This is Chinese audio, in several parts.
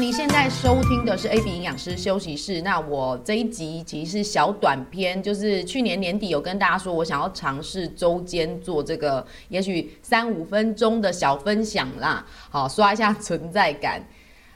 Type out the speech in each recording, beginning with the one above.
你现在收听的是 AB 营养师休息室。那我这一集其实是小短片，就是去年年底有跟大家说，我想要尝试周间做这个，也许三五分钟的小分享啦，好刷一下存在感。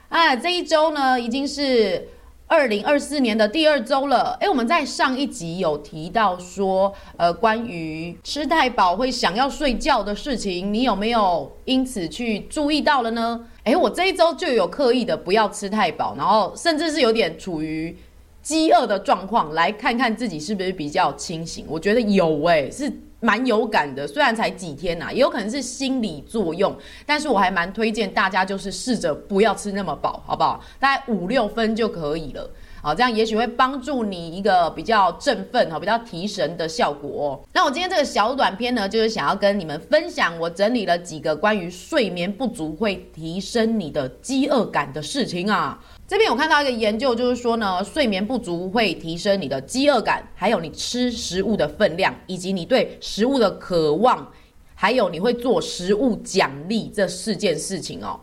啊，这一周呢已经是。二零二四年的第二周了，诶，我们在上一集有提到说，呃，关于吃太饱会想要睡觉的事情，你有没有因此去注意到了呢？诶，我这一周就有刻意的不要吃太饱，然后甚至是有点处于饥饿的状况，来看看自己是不是比较清醒。我觉得有诶，是。蛮有感的，虽然才几天呐、也有可能是心理作用，但是我还蛮推荐大家就是试着不要吃那么饱，好不好？大概五六分就可以了，好，这样也许会帮助你一个比较振奋哈，比较提神的效果。那我今天这个小短片呢，就是想要跟你们分享，我整理了几个关于睡眠不足会提升你的饥饿感的事情啊。这边有看到一个研究，就是说呢，睡眠不足会提升你的饥饿感，还有你吃食物的分量，以及你对食物的渴望，还有你会做食物奖励这四件事情哦。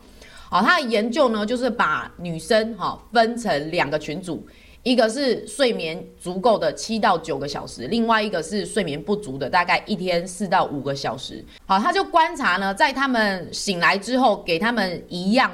好，他的研究呢，就是把女生哈分成两个群组，一个是睡眠足够的七到九个小时，另外一个是睡眠不足的，大概一天四到五个小时。好，他就观察呢，在他们醒来之后，给他们一样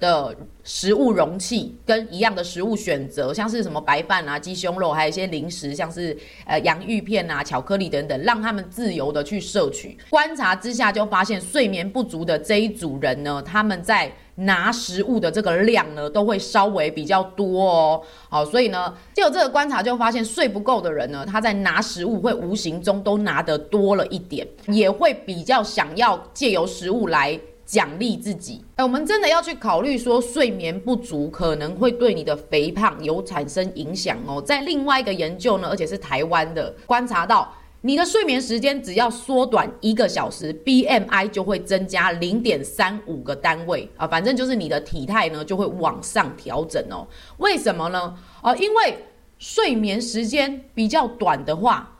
的食物容器跟一样的食物选择，像是什么白饭啊、鸡胸肉，还有一些零食，像是呃洋芋片啊、巧克力等等，让他们自由的去摄取。观察之下就发现，睡眠不足的这一组人呢，他们在拿食物的这个量呢，都会稍微比较多哦。好，所以呢，就有这个观察就发现，睡不够的人呢，他在拿食物会无形中都拿得多了一点，也会比较想要借由食物来。奖励自己，哎，我们真的要去考虑说，睡眠不足可能会对你的肥胖有产生影响哦。在另外一个研究呢，而且是台湾的，观察到你的睡眠时间只要缩短一个小时，BMI 就会增加零点三五个单位啊，反正就是你的体态呢就会往上调整哦。为什么呢？哦，因为睡眠时间比较短的话。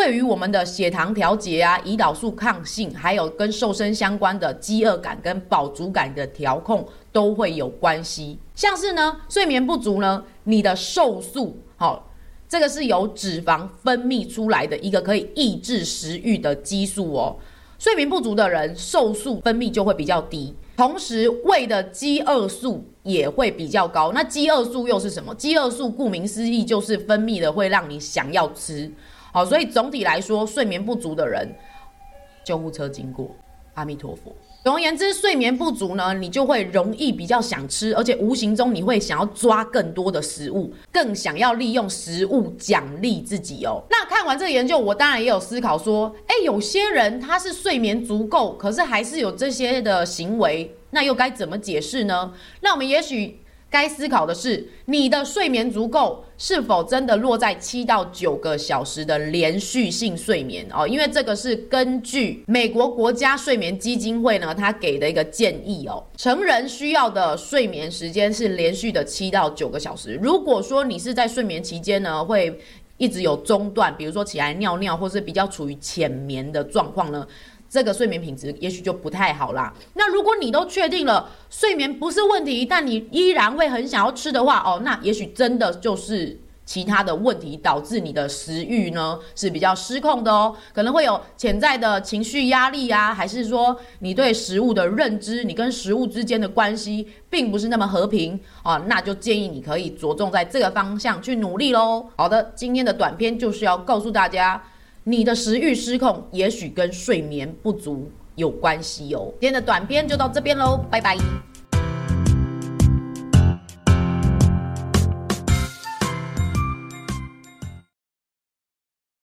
对于我们的血糖调节啊、胰岛素抗性，还有跟瘦身相关的饥饿感跟饱足感的调控都会有关系。像是呢，睡眠不足呢，你的瘦素，好、哦，这个是由脂肪分泌出来的一个可以抑制食欲的激素哦。睡眠不足的人，瘦素分泌就会比较低，同时胃的饥饿素也会比较高。那饥饿素又是什么？饥饿素顾名思义就是分泌的会让你想要吃。好，所以总体来说，睡眠不足的人，救护车经过，阿弥陀佛。总而言之，睡眠不足呢，你就会容易比较想吃，而且无形中你会想要抓更多的食物，更想要利用食物奖励自己哦。那看完这个研究，我当然也有思考说，哎，有些人他是睡眠足够，可是还是有这些的行为，那又该怎么解释呢？那我们也许。该思考的是，你的睡眠足够是否真的落在七到九个小时的连续性睡眠哦？因为这个是根据美国国家睡眠基金会呢，他给的一个建议哦。成人需要的睡眠时间是连续的七到九个小时。如果说你是在睡眠期间呢，会一直有中断，比如说起来尿尿，或是比较处于浅眠的状况呢，这个睡眠品质也许就不太好啦。那如果你都确定了睡眠不是问题，但你依然会很想要吃的话，哦，那也许真的就是其他的问题导致你的食欲呢是比较失控的哦，可能会有潜在的情绪压力啊，还是说你对食物的认知，你跟食物之间的关系并不是那么和平啊，那就建议你可以着重在这个方向去努力喽。好的，今天的短片就是要告诉大家。你的食欲失控，也许跟睡眠不足有关系哦。今天的短片就到这边喽，拜拜。